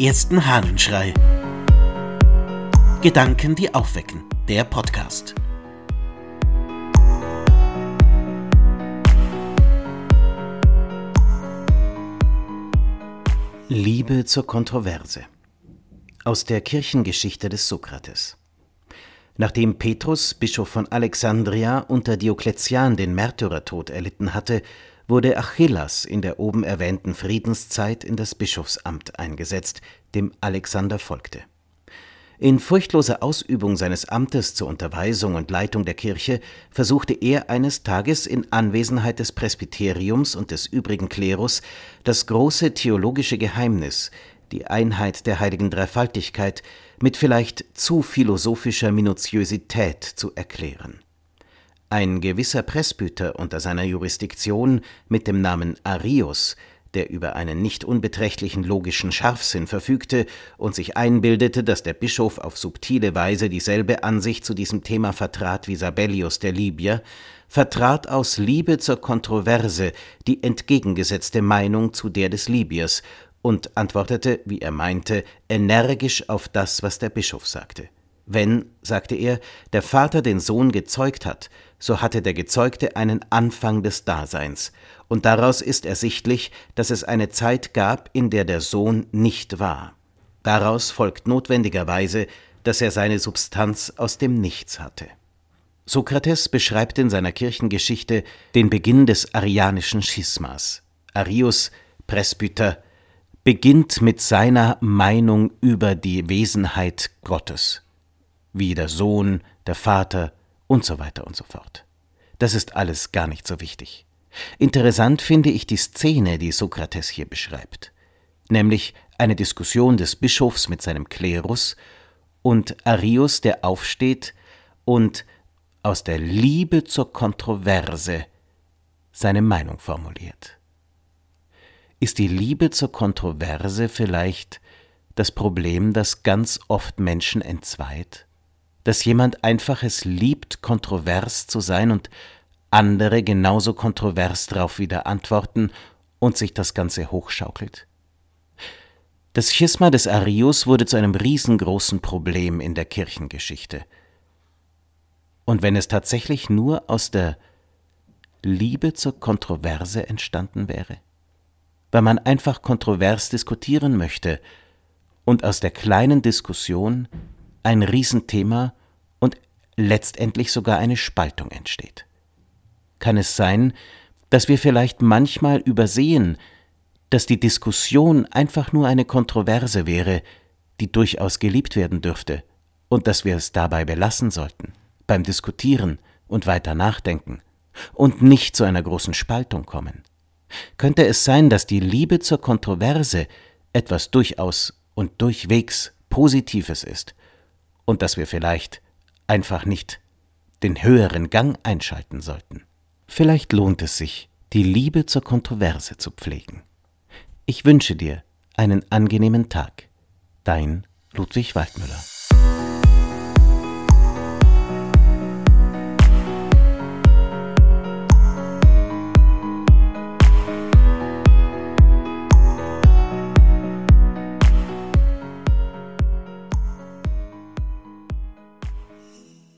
ersten Hahnenschrei. Gedanken, die aufwecken. Der Podcast. Liebe zur Kontroverse. Aus der Kirchengeschichte des Sokrates. Nachdem Petrus, Bischof von Alexandria, unter Diokletian den Märtyrertod erlitten hatte, wurde Achillas in der oben erwähnten Friedenszeit in das Bischofsamt eingesetzt, dem Alexander folgte. In furchtloser Ausübung seines Amtes zur Unterweisung und Leitung der Kirche versuchte er eines Tages in Anwesenheit des Presbyteriums und des übrigen Klerus das große theologische Geheimnis, die Einheit der heiligen Dreifaltigkeit, mit vielleicht zu philosophischer Minutiosität zu erklären. Ein gewisser Presbyter unter seiner Jurisdiktion mit dem Namen Arius, der über einen nicht unbeträchtlichen logischen Scharfsinn verfügte und sich einbildete, dass der Bischof auf subtile Weise dieselbe Ansicht zu diesem Thema vertrat wie Sabellius der Libyer, vertrat aus Liebe zur Kontroverse die entgegengesetzte Meinung zu der des Libyers und antwortete, wie er meinte, energisch auf das, was der Bischof sagte. Wenn, sagte er, der Vater den Sohn gezeugt hat, so hatte der Gezeugte einen Anfang des Daseins, und daraus ist ersichtlich, dass es eine Zeit gab, in der der Sohn nicht war. Daraus folgt notwendigerweise, dass er seine Substanz aus dem Nichts hatte. Sokrates beschreibt in seiner Kirchengeschichte den Beginn des arianischen Schismas. Arius, Presbyter, beginnt mit seiner Meinung über die Wesenheit Gottes, wie der Sohn, der Vater und so weiter und so fort. Das ist alles gar nicht so wichtig. Interessant finde ich die Szene, die Sokrates hier beschreibt, nämlich eine Diskussion des Bischofs mit seinem Klerus und Arius, der aufsteht und aus der Liebe zur Kontroverse seine Meinung formuliert. Ist die Liebe zur Kontroverse vielleicht das Problem, das ganz oft Menschen entzweit? Dass jemand einfach es liebt, kontrovers zu sein und andere genauso kontrovers darauf wieder antworten und sich das Ganze hochschaukelt? Das Schisma des Arius wurde zu einem riesengroßen Problem in der Kirchengeschichte. Und wenn es tatsächlich nur aus der Liebe zur Kontroverse entstanden wäre? Weil man einfach kontrovers diskutieren möchte und aus der kleinen Diskussion ein Riesenthema und letztendlich sogar eine Spaltung entsteht. Kann es sein, dass wir vielleicht manchmal übersehen, dass die Diskussion einfach nur eine Kontroverse wäre, die durchaus geliebt werden dürfte, und dass wir es dabei belassen sollten, beim Diskutieren und weiter nachdenken, und nicht zu einer großen Spaltung kommen? Könnte es sein, dass die Liebe zur Kontroverse etwas durchaus und durchwegs Positives ist, und dass wir vielleicht einfach nicht den höheren Gang einschalten sollten. Vielleicht lohnt es sich, die Liebe zur Kontroverse zu pflegen. Ich wünsche dir einen angenehmen Tag. Dein Ludwig Waldmüller.